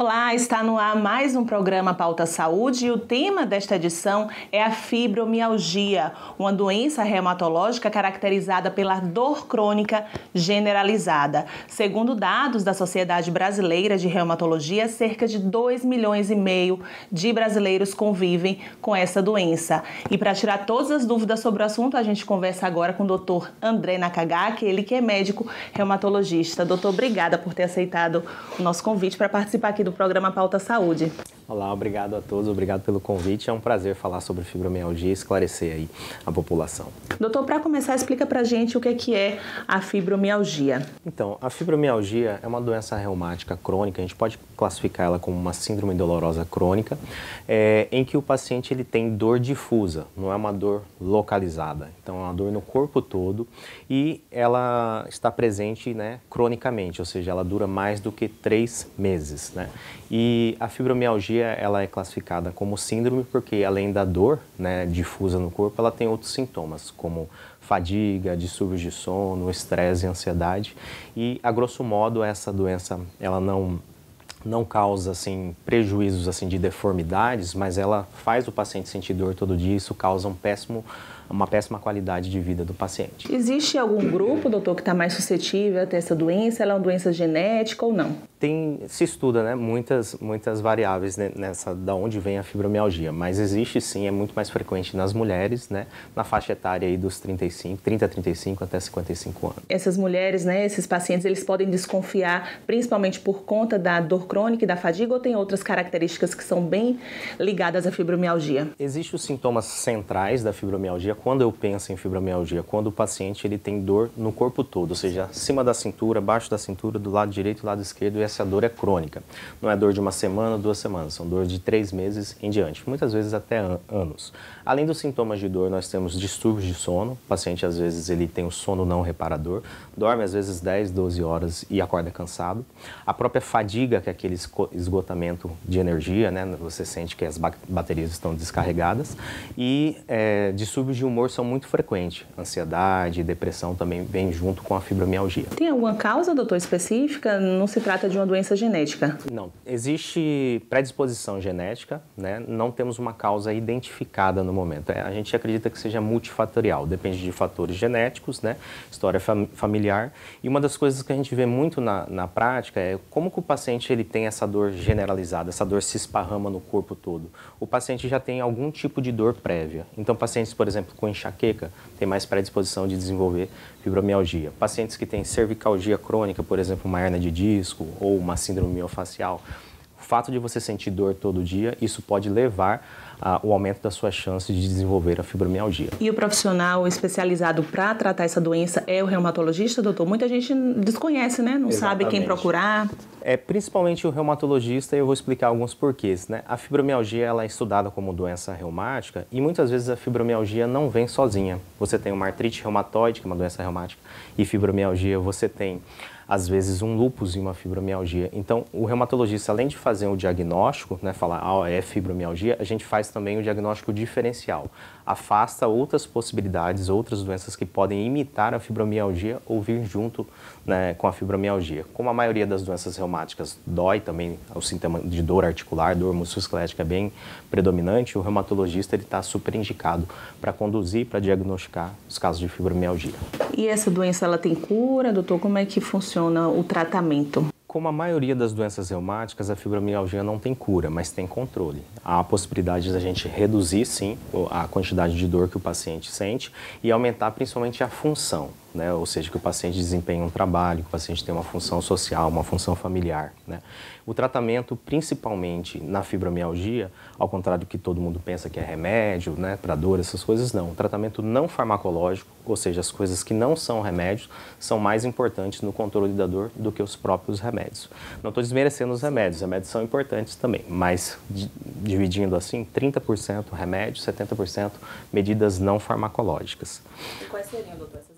Olá, está no ar mais um programa Pauta Saúde e o tema desta edição é a fibromialgia, uma doença reumatológica caracterizada pela dor crônica generalizada. Segundo dados da Sociedade Brasileira de Reumatologia, cerca de 2 milhões e meio de brasileiros convivem com essa doença. E para tirar todas as dúvidas sobre o assunto, a gente conversa agora com o Dr. André Nakagaki, ele que é médico reumatologista. Doutor, obrigada por ter aceitado o nosso convite para participar aqui do programa Pauta Saúde. Olá, obrigado a todos, obrigado pelo convite. É um prazer falar sobre fibromialgia e esclarecer aí a população. Doutor, para começar, explica para gente o que é a fibromialgia. Então, a fibromialgia é uma doença reumática crônica, a gente pode classificar ela como uma síndrome dolorosa crônica, é, em que o paciente ele tem dor difusa, não é uma dor localizada. Então, é uma dor no corpo todo e ela está presente né, cronicamente, ou seja, ela dura mais do que três meses. Né? E a fibromialgia ela é classificada como síndrome porque além da dor né, difusa no corpo, ela tem outros sintomas como fadiga, distúrbios de sono, estresse ansiedade. E a grosso modo essa doença ela não não causa assim prejuízos assim de deformidades, mas ela faz o paciente sentir dor todo dia, isso causa um péssimo uma péssima qualidade de vida do paciente. Existe algum grupo, doutor, que está mais suscetível a ter essa doença? Ela é uma doença genética ou não? Tem, se estuda né, muitas, muitas variáveis nessa da onde vem a fibromialgia, mas existe sim, é muito mais frequente nas mulheres, né, na faixa etária aí dos 35, 30 a 35 até 55 anos. Essas mulheres, né, esses pacientes, eles podem desconfiar principalmente por conta da dor crônica e da fadiga ou tem outras características que são bem ligadas à fibromialgia? Existem os sintomas centrais da fibromialgia quando eu penso em fibromialgia, quando o paciente ele tem dor no corpo todo, ou seja, acima da cintura, abaixo da cintura, do lado direito do lado esquerdo, e essa dor é crônica. Não é dor de uma semana, duas semanas, são dor de três meses em diante, muitas vezes até an anos. Além dos sintomas de dor, nós temos distúrbios de sono. O paciente, às vezes, ele tem o sono não reparador, dorme às vezes 10, 12 horas e acorda cansado. A própria fadiga, que é aquele esgotamento de energia, né? Você sente que as baterias estão descarregadas. E é, distúrbios de humor são muito frequentes. Ansiedade, depressão também vem junto com a fibromialgia. Tem alguma causa, doutor, específica? Não se trata de uma doença genética? Não. Existe predisposição genética, né? Não temos uma causa identificada no momento. É, a gente acredita que seja multifatorial, depende de fatores genéticos, né, história fam familiar. E uma das coisas que a gente vê muito na, na prática é como que o paciente ele tem essa dor generalizada, essa dor se esparrama no corpo todo. O paciente já tem algum tipo de dor prévia. Então, pacientes, por exemplo, com enxaqueca, têm mais predisposição de desenvolver fibromialgia. Pacientes que têm cervicalgia crônica, por exemplo, uma hernia de disco uma síndrome miofacial, o fato de você sentir dor todo dia, isso pode levar o aumento das suas chances de desenvolver a fibromialgia. E o profissional especializado para tratar essa doença é o reumatologista, doutor? Muita gente desconhece, né? Não Exatamente. sabe quem procurar. É principalmente o reumatologista e eu vou explicar alguns porquês, né? A fibromialgia ela é estudada como doença reumática e muitas vezes a fibromialgia não vem sozinha. Você tem uma artrite reumatoide, que é uma doença reumática, e fibromialgia você tem às vezes um lúpus e uma fibromialgia. Então, o reumatologista, além de fazer o diagnóstico, né, falar, ah, é fibromialgia, a gente faz também o diagnóstico diferencial. Afasta outras possibilidades, outras doenças que podem imitar a fibromialgia ou vir junto né, com a fibromialgia. Como a maioria das doenças reumáticas dói também, o sintoma de dor articular, dor musculoesquelética é bem predominante, o reumatologista está super indicado para conduzir, para diagnosticar os casos de fibromialgia. E essa doença ela tem cura, doutor? Como é que funciona o tratamento? Como a maioria das doenças reumáticas, a fibromialgia não tem cura, mas tem controle. Há a possibilidade de a gente reduzir, sim, a quantidade de dor que o paciente sente e aumentar principalmente a função né? ou seja, que o paciente desempenhe um trabalho, que o paciente tenha uma função social, uma função familiar. Né? O tratamento, principalmente na fibromialgia, ao contrário do que todo mundo pensa que é remédio né, para dor, essas coisas, não. O tratamento não farmacológico, ou seja, as coisas que não são remédios, são mais importantes no controle da dor do que os próprios remédios. Não estou desmerecendo os remédios, os remédios são importantes também, mas dividindo assim, 30% remédio, 70% medidas não farmacológicas. E quais seriam, doutor, essas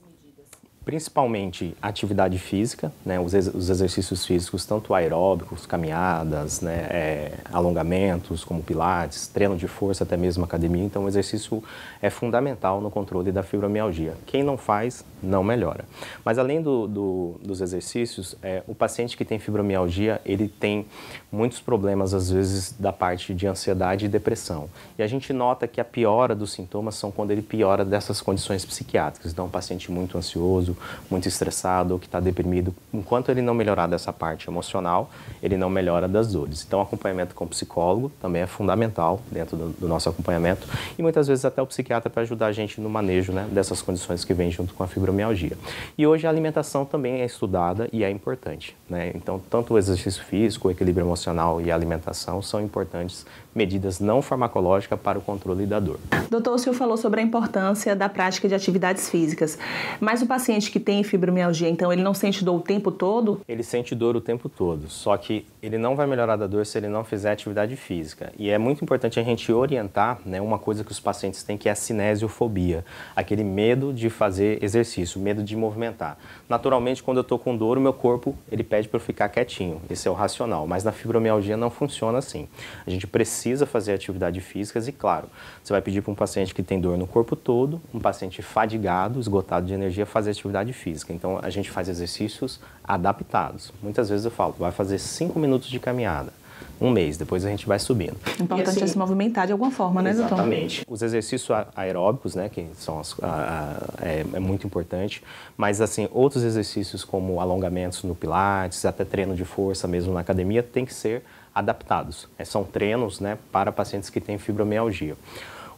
principalmente atividade física, né, os, ex os, exercícios físicos, tanto aeróbicos, caminhadas, né, é, alongamentos, como pilates, treino de força, até mesmo academia. Então, o exercício é fundamental no controle da fibromialgia. Quem não faz, não melhora. Mas, além do, do, dos exercícios, é, o paciente que tem fibromialgia, ele tem muitos problemas, às vezes, da parte de ansiedade e depressão. E a gente nota que a piora dos sintomas são quando ele piora dessas condições psiquiátricas. Então, um paciente muito ansioso, muito estressado que está deprimido, enquanto ele não melhorar dessa parte emocional, ele não melhora das dores. Então, acompanhamento com psicólogo também é fundamental dentro do, do nosso acompanhamento e muitas vezes até o psiquiatra para ajudar a gente no manejo né, dessas condições que vêm junto com a fibromialgia. E hoje a alimentação também é estudada e é importante. Né? Então, tanto o exercício físico, o equilíbrio emocional e a alimentação são importantes medidas não farmacológicas para o controle da dor. Doutor, o senhor falou sobre a importância da prática de atividades físicas, mas o paciente que tem fibromialgia, então, ele não sente dor o tempo todo? Ele sente dor o tempo todo, só que ele não vai melhorar da dor se ele não fizer atividade física. E é muito importante a gente orientar né, uma coisa que os pacientes têm, que é a cinesiofobia, aquele medo de fazer exercício, medo de movimentar. Naturalmente, quando eu estou com dor, o meu corpo ele pede para eu ficar quietinho, esse é o racional, mas na fibromialgia não funciona assim. A gente precisa precisa fazer atividades físicas e, claro, você vai pedir para um paciente que tem dor no corpo todo, um paciente fadigado, esgotado de energia, fazer atividade física. Então, a gente faz exercícios adaptados. Muitas vezes eu falo, vai fazer 5 minutos de caminhada um mês, depois a gente vai subindo. Importante assim, é se movimentar de alguma forma, né, doutor? Exatamente. Os exercícios aeróbicos, né, que são as, a, a, é, é, muito importante, mas assim, outros exercícios como alongamentos no pilates, até treino de força mesmo na academia, tem que ser adaptados. É, são treinos né, para pacientes que têm fibromialgia.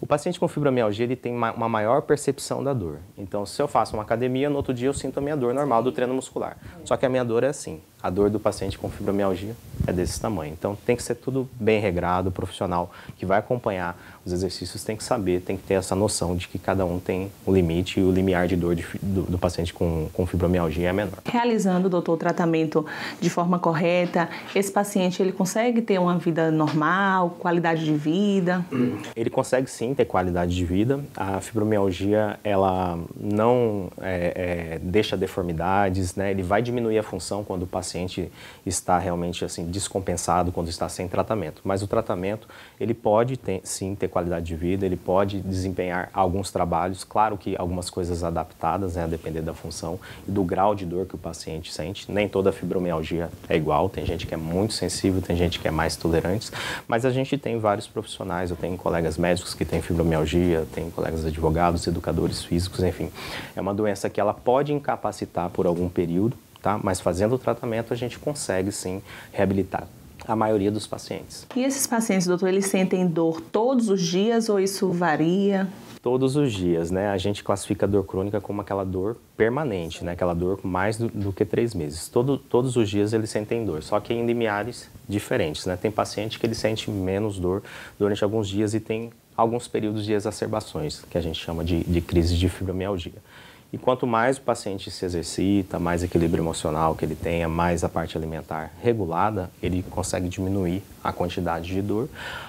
O paciente com fibromialgia ele tem uma maior percepção da dor. Então, se eu faço uma academia, no outro dia eu sinto a minha dor normal do treino muscular. Só que a minha dor é assim. A dor do paciente com fibromialgia é desse tamanho. Então, tem que ser tudo bem regrado, profissional que vai acompanhar os exercícios tem que saber, tem que ter essa noção de que cada um tem o limite e o limiar de dor de, do, do, paciente com, com fibromialgia é menor. Realizando, doutor, o tratamento de forma correta, esse paciente ele consegue ter uma vida normal, qualidade de vida? Ele consegue sim ter qualidade de vida. A fibromialgia, ela não é, é, deixa deformidades, né? Ele vai diminuir a função quando o paciente está realmente assim descompensado, quando está sem tratamento. Mas o tratamento, ele pode ter, sim ter qualidade de vida, ele pode desempenhar alguns trabalhos, claro que algumas coisas adaptadas, né, a depender da função e do grau de dor que o paciente sente. Nem toda fibromialgia é igual, tem gente que é muito sensível, tem gente que é mais tolerante, mas a gente tem vários profissionais, eu tenho colegas médicos que têm fibromialgia, tenho colegas advogados, educadores físicos, enfim. É uma doença que ela pode incapacitar por algum período, tá? mas fazendo o tratamento a gente consegue sim reabilitar a maioria dos pacientes. E esses pacientes, doutor, eles sentem dor todos os dias ou isso varia? Todos os dias, né? A gente classifica a dor crônica como aquela dor permanente, né? Aquela dor com mais do, do, que três meses. Todo, todos os dias eles sentem dor, só que em limiares diferentes, né? Tem paciente que ele sente menos dor durante alguns dias e tem alguns períodos de exacerbações, que a gente chama de, de crise de fibromialgia. E quanto mais o paciente se exercita, mais equilíbrio emocional que ele tenha, mais a parte alimentar regulada, ele consegue diminuir a quantidade de dor.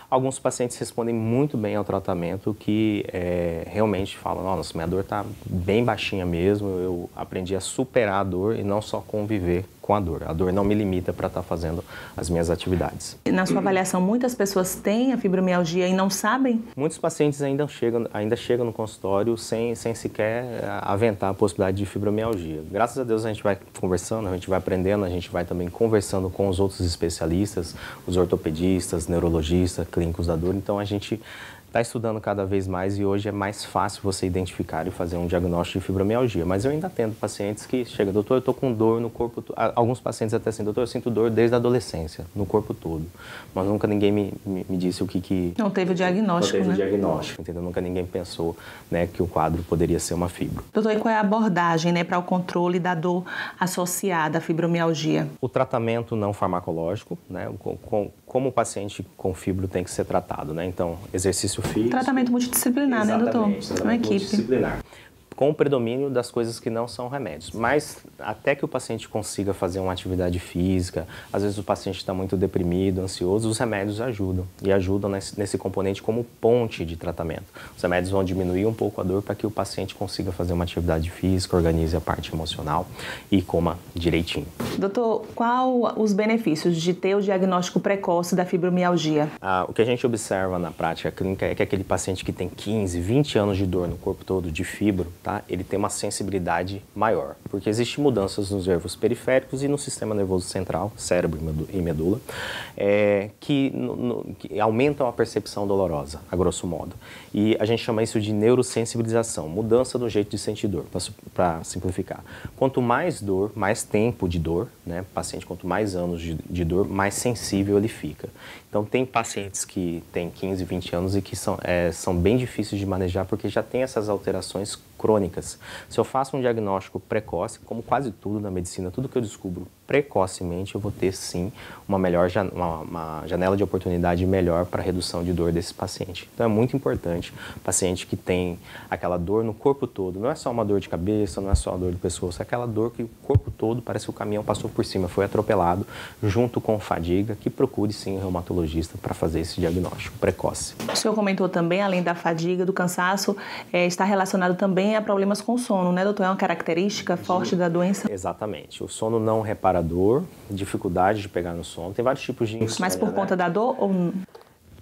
Alguns pacientes respondem muito bem ao tratamento que é, realmente falam, nossa, minha dor está bem baixinha mesmo, eu aprendi a superar a dor e não só conviver com a dor. A dor não me limita para estar tá fazendo as minhas atividades. Na sua avaliação, muitas pessoas têm a fibromialgia e não sabem? Muitos pacientes ainda chegam, ainda chegam no consultório sem, sem sequer eh, aventar a possibilidade de fibromialgia. Graças a Deus a gente vai conversando, a gente vai aprendendo, a gente vai também conversando com os outros especialistas, os ortopedistas, neurologistas, clínicos da dor. Então a gente está estudando cada vez mais e hoje é mais fácil você identificar e fazer um diagnóstico de fibromialgia. Mas eu ainda atendo pacientes que chegam, doutor, eu estou com dor no corpo Alguns pacientes até assim, doutor, eu sinto dor desde a adolescência, no corpo todo. Mas nunca ninguém me, me, me disse o que, que... Não teve o diagnóstico, Não teve né? o diagnóstico, entendeu? Nunca ninguém pensou né, que o quadro poderia ser uma fibro. Doutor, e qual é a abordagem né, para o controle da dor associada à fibromialgia? O tratamento não farmacológico, né, com, com como o paciente com fibro tem que ser tratado, né? Então, exercício físico. Tratamento multidisciplinar, né, doutor? Tratamento uma equipe. Multidisciplinar. Com o predomínio das coisas que não são remédios. Mas até que o paciente consiga fazer uma atividade física, às vezes o paciente está muito deprimido, ansioso, os remédios ajudam. E ajudam nesse, nesse componente como ponte de tratamento. Os remédios vão diminuir um pouco a dor para que o paciente consiga fazer uma atividade física, organize a parte emocional e coma direitinho. Doutor, qual os benefícios de ter o diagnóstico precoce da fibromialgia? Ah, o que a gente observa na prática clínica é que aquele paciente que tem 15, 20 anos de dor no corpo todo de fibro, tá? ele tem uma sensibilidade maior, porque existem mudanças nos nervos periféricos e no sistema nervoso central, cérebro e medula, é, que, no, no, que, aumentam a percepção dolorosa, a grosso modo. E a gente chama isso de neurosensibilização, mudança no jeito de sentir dor, para simplificar. Quanto mais dor, mais tempo de dor, né, paciente quanto mais anos de, de dor, mais sensível ele fica. Então, tem pacientes que têm 15, 20 anos e que são, é, são bem difíceis de manejar porque já tem essas alterações crônicas. Se eu faço um diagnóstico precoce, como quase tudo na medicina, tudo que eu descubro precocemente, eu vou ter sim uma melhor uma, uma janela de oportunidade melhor para redução de dor desse paciente. Então é muito importante, paciente que tem aquela dor no corpo todo, não é só uma dor de cabeça, não é só uma dor do pescoço, é aquela dor que o corpo todo parece que o caminhão passou por cima, foi atropelado, junto com fadiga, que procure sim um reumatologista para fazer esse diagnóstico precoce. O senhor comentou também, além da fadiga, do cansaço, é, está relacionado também a problemas com sono, né, doutor? É uma característica forte da doença? Exatamente. O sono não reparador, dificuldade de pegar no sono. Tem vários tipos de insônia, Mas por né? conta da dor ou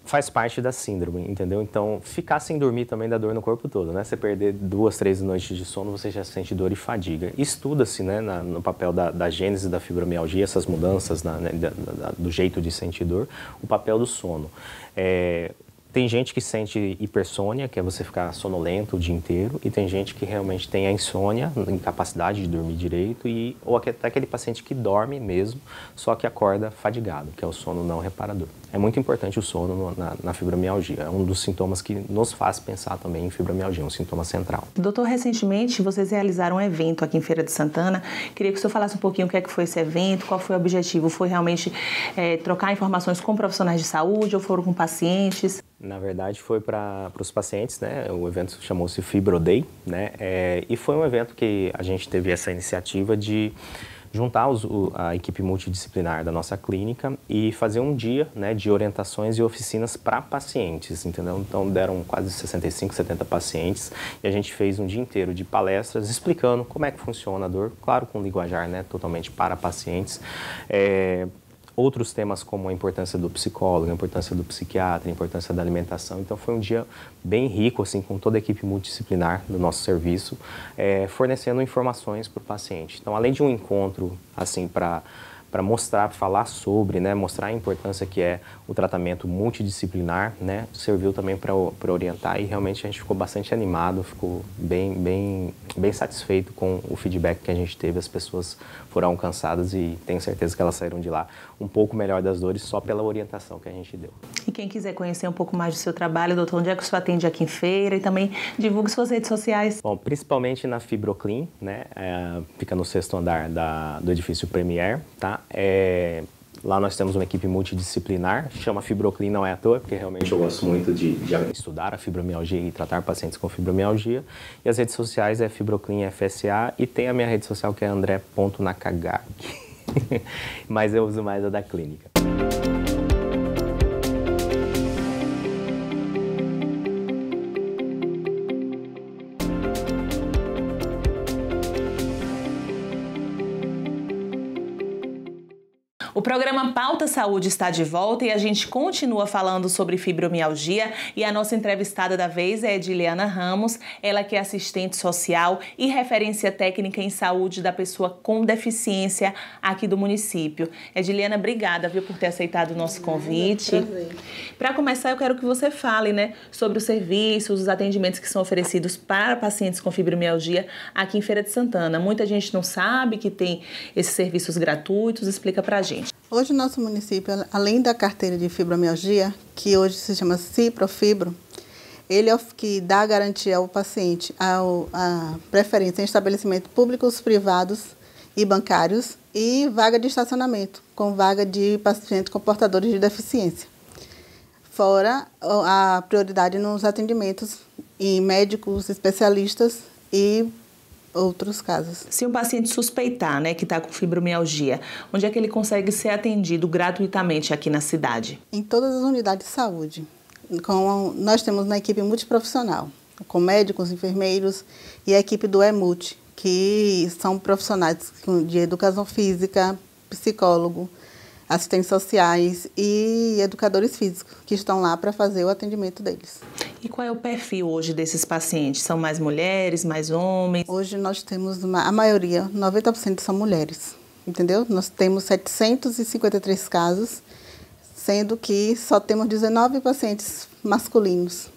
faz parte da síndrome, entendeu? Então, ficar sem dormir também dá dor no corpo todo, né? Você perder duas, três noites de sono, você já sente dor e fadiga. Estuda-se, né, na, no papel da, da gênese da fibromialgia, essas mudanças na, né, da, da, do jeito de sentir dor, o papel do sono. É, tem gente que sente hipersônia, que é você ficar sonolento o dia inteiro, e tem gente que realmente tem a insônia, incapacidade de dormir direito, e, ou até aquele paciente que dorme mesmo, só que acorda fadigado, que é o sono não reparador. É muito importante o sono no, na, na, fibromialgia, é um dos sintomas que nos faz pensar também em fibromialgia, um sintoma central. Doutor, recentemente vocês realizaram um evento aqui em Feira de Santana, queria que o senhor falasse um pouquinho o que é que foi esse evento, qual foi o objetivo, foi realmente é, trocar informações com profissionais de saúde ou foram com pacientes? Na verdade, foi para os pacientes, né? O evento chamou-se Fibro Day, né? É, e foi um evento que a gente teve essa iniciativa de juntar os, a equipe multidisciplinar da nossa clínica e fazer um dia né, de orientações e oficinas para pacientes, entendeu? Então deram quase 65, 70 pacientes e a gente fez um dia inteiro de palestras explicando como é que funciona a dor, claro com linguajar né, totalmente para pacientes, é, outros temas como a importância do psicólogo, a importância do psiquiatra, a importância da alimentação. Então foi um dia bem rico, assim, com toda a equipe multidisciplinar do nosso serviço, é, fornecendo informações para o paciente. Então, além de um encontro, assim, para para mostrar, falar sobre, né, mostrar a importância que é o tratamento multidisciplinar, né, serviu também para orientar e realmente a gente ficou bastante animado, ficou bem, bem, bem satisfeito com o feedback que a gente teve. As pessoas foram alcançadas e tenho certeza que elas saíram de lá um pouco melhor das dores só pela orientação que a gente deu. E quem quiser conhecer um pouco mais do seu trabalho, doutor, onde é que o senhor atende aqui em feira e também divulgue suas redes sociais? Bom, principalmente na Fibroclean, né, é, fica no sexto andar da, do edifício Premier, tá? É, lá nós temos uma equipe multidisciplinar, chama Fibroclean, não é à toa, porque realmente eu gosto muito de, de, estudar a fibromialgia e tratar pacientes com fibromialgia. E as redes sociais é Fibroclean FSA e tem a minha rede social que é andré.nakagaki, mas eu uso mais a da clínica. Pauta Saúde está de volta e a gente continua falando sobre fibromialgia e a nossa entrevistada da vez é Ediliana Ramos, ela que é assistente social e referência técnica em saúde da pessoa com deficiência aqui do município. Ediliana, obrigada viu, por ter aceitado o nosso convite. Para começar, eu quero que você fale né, sobre os serviços, os atendimentos que são oferecidos para pacientes com fibromialgia aqui em Feira de Santana. Muita gente não sabe que tem esses serviços gratuitos, explica para a gente. Hoje, nosso município, além da carteira de fibromialgia, que hoje se chama Ciprofibro, ele é o que dá garantia ao paciente ao, a preferência em estabelecimentos públicos, privados e bancários e vaga de estacionamento, com vaga de pacientes com portadores de deficiência. Fora a prioridade nos atendimentos em médicos especialistas e outros casos. Se um paciente suspeitar né, que está com fibromialgia, onde é que ele consegue ser atendido gratuitamente aqui na cidade? Em todas as unidades de saúde. Com, nós temos uma equipe multiprofissional, com médicos, enfermeiros e a equipe do EMUT, que são profissionais de educação física, psicólogo, assistentes sociais e educadores físicos que estão lá para fazer o atendimento deles. E qual é o perfil hoje desses pacientes? São mais mulheres, mais homens? Hoje nós temos uma, a maioria, 90% são mulheres, entendeu? Nós temos 753 casos, sendo que só temos 19 pacientes masculinos.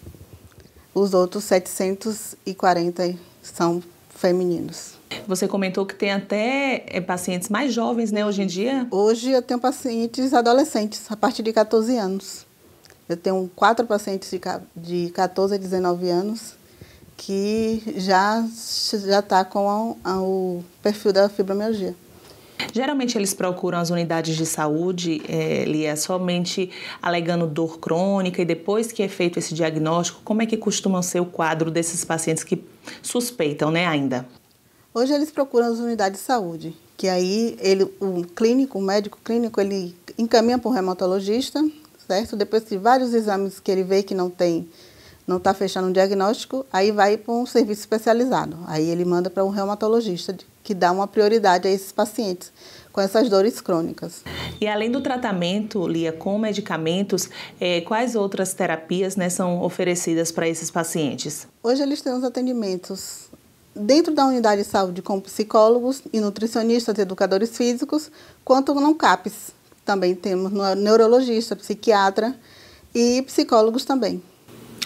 Os outros 740 são femininos. Você comentou que tem até é, pacientes mais jovens, né, hoje em dia? Hoje eu tenho pacientes adolescentes, a partir de 14 anos. Eu tenho quatro pacientes de, de 14 a 19 anos que já já está com a, a, o perfil da fibromialgia. Geralmente eles procuram as unidades de saúde, é, ele é somente alegando dor crônica e depois que é feito esse diagnóstico, como é que costuma ser o quadro desses pacientes que suspeitam, né, ainda? Hoje eles procuram as unidades de saúde, que aí ele, o clínico, o médico clínico, ele encaminha para o reumatologista, certo? Depois de vários exames que ele vê que não tem, não está fechando um diagnóstico, aí vai para um serviço especializado. Aí ele manda para um reumatologista que dá uma prioridade a esses pacientes com essas dores crônicas. E além do tratamento, Lia, com medicamentos, eh, quais outras terapias né, são oferecidas para esses pacientes? Hoje eles têm os atendimentos dentro da unidade de saúde com psicólogos e nutricionistas, educadores físicos, quanto no CAPES. Também temos neurologista, psiquiatra e psicólogos também.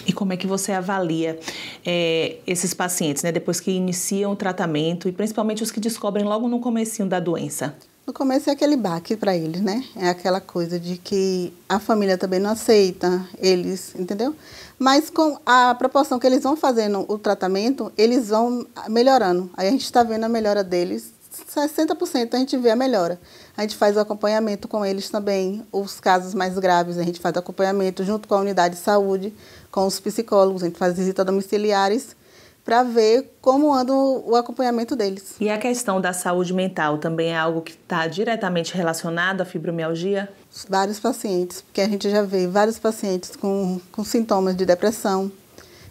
E como é que você avalia é, esses pacientes, né, depois que iniciam o tratamento e principalmente os que descobrem logo no comecinho da doença? No começo é aquele baque para eles, né? É aquela coisa de que a família também não aceita eles, entendeu? Mas com a proporção que eles vão fazendo o tratamento, eles vão melhorando. Aí a gente está vendo a melhora deles, 60% a gente vê a melhora. A gente faz o acompanhamento com eles também. Os casos mais graves, a gente faz acompanhamento junto com a unidade de saúde, com os psicólogos, a gente faz visita domiciliares para ver como anda o acompanhamento deles. E a questão da saúde mental também é algo que está diretamente relacionado à fibromialgia? Vários pacientes, porque a gente já vê vários pacientes com, com sintomas de depressão,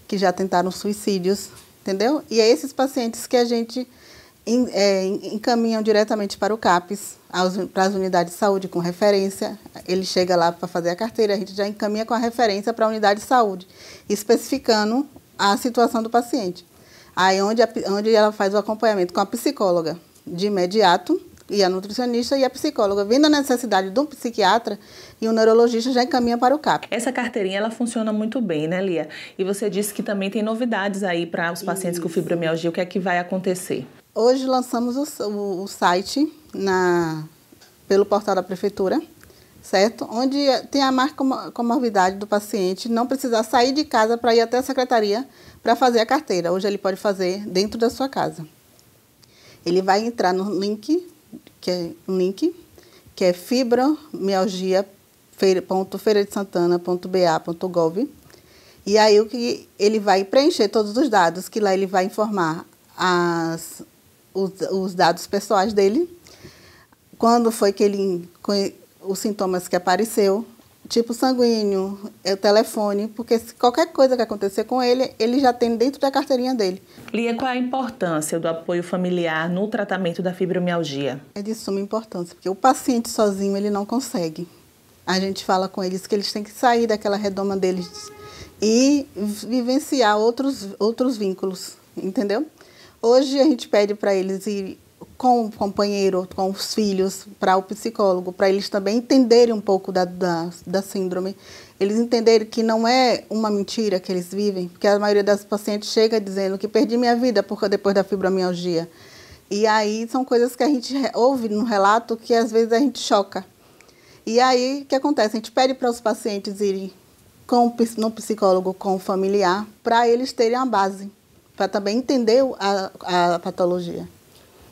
que já tentaram suicídios, entendeu? E é esses pacientes que a gente encaminham diretamente para o CAPES, para as unidades de saúde com referência. Ele chega lá para fazer a carteira, a gente já encaminha com a referência para a unidade de saúde, especificando a situação do paciente. Aí onde, a, onde ela faz o acompanhamento com a psicóloga de imediato e a nutricionista e a psicóloga. Vendo a necessidade de um psiquiatra e um neurologista já encaminha para o CAP. Essa carteirinha ela funciona muito bem, né, Lia? E você disse que também tem novidades aí para os pacientes Isso. com fibromialgia. O que é que vai acontecer? Hoje lançamos o, o, o site na, pelo portal da prefeitura certo? Onde tem a marca comorbidade do paciente, não precisar sair de casa para ir até a secretaria para fazer a carteira. Hoje ele pode fazer dentro da sua casa. Ele vai entrar no link, que é um link, que é fibromialgia.feiradesantana.ba.gov. E aí o que ele vai preencher todos os dados, que lá ele vai informar as, os, os dados pessoais dele, quando foi que ele os sintomas que apareceu, tipo sanguíneo, é o telefone, porque qualquer coisa que acontecer com ele, ele já tem dentro da carteirinha dele. Lia, qual é a importância do apoio familiar no tratamento da fibromialgia? É de suma importância, porque o paciente sozinho ele não consegue. A gente fala com eles que eles têm que sair daquela redoma deles e vivenciar outros, outros vínculos, entendeu? Hoje a gente pede para eles ir com o companheiro, com os filhos, para o psicólogo, para eles também entenderem um pouco da, da, da, síndrome. Eles entenderem que não é uma mentira que eles vivem, porque a maioria das pacientes chega dizendo que perdi minha vida porque depois da fibromialgia. E aí são coisas que a gente ouve no relato que às vezes a gente choca. E aí o que acontece? A gente pede para os pacientes irem com, no psicólogo, com o familiar, para eles terem a base, para também entender a, a patologia.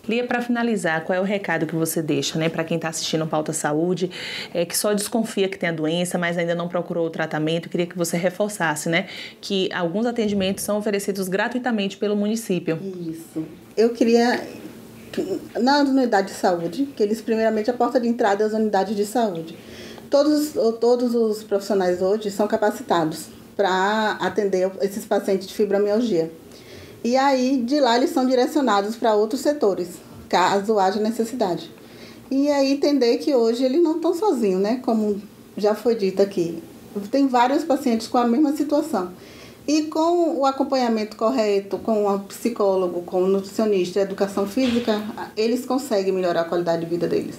Lia, para finalizar, qual é o recado que você deixa né, para quem está assistindo o Pauta Saúde, é, que só desconfia que tem a doença, mas ainda não procurou o tratamento? Eu queria que você reforçasse né, que alguns atendimentos são oferecidos gratuitamente pelo município. Isso. Eu queria, na unidade de saúde, que eles, primeiramente, a porta de entrada é as unidades de saúde. Todos, todos os profissionais hoje são capacitados para atender esses pacientes de fibromialgia. E aí, de lá, eles são direcionados para outros setores, caso haja necessidade. E aí, entender que hoje eles não estão sozinhos, né? Como já foi dito aqui. Tem vários pacientes com a mesma situação. E com o acompanhamento correto, com o psicólogo, com o nutricionista, educação física, eles conseguem melhorar a qualidade de vida deles.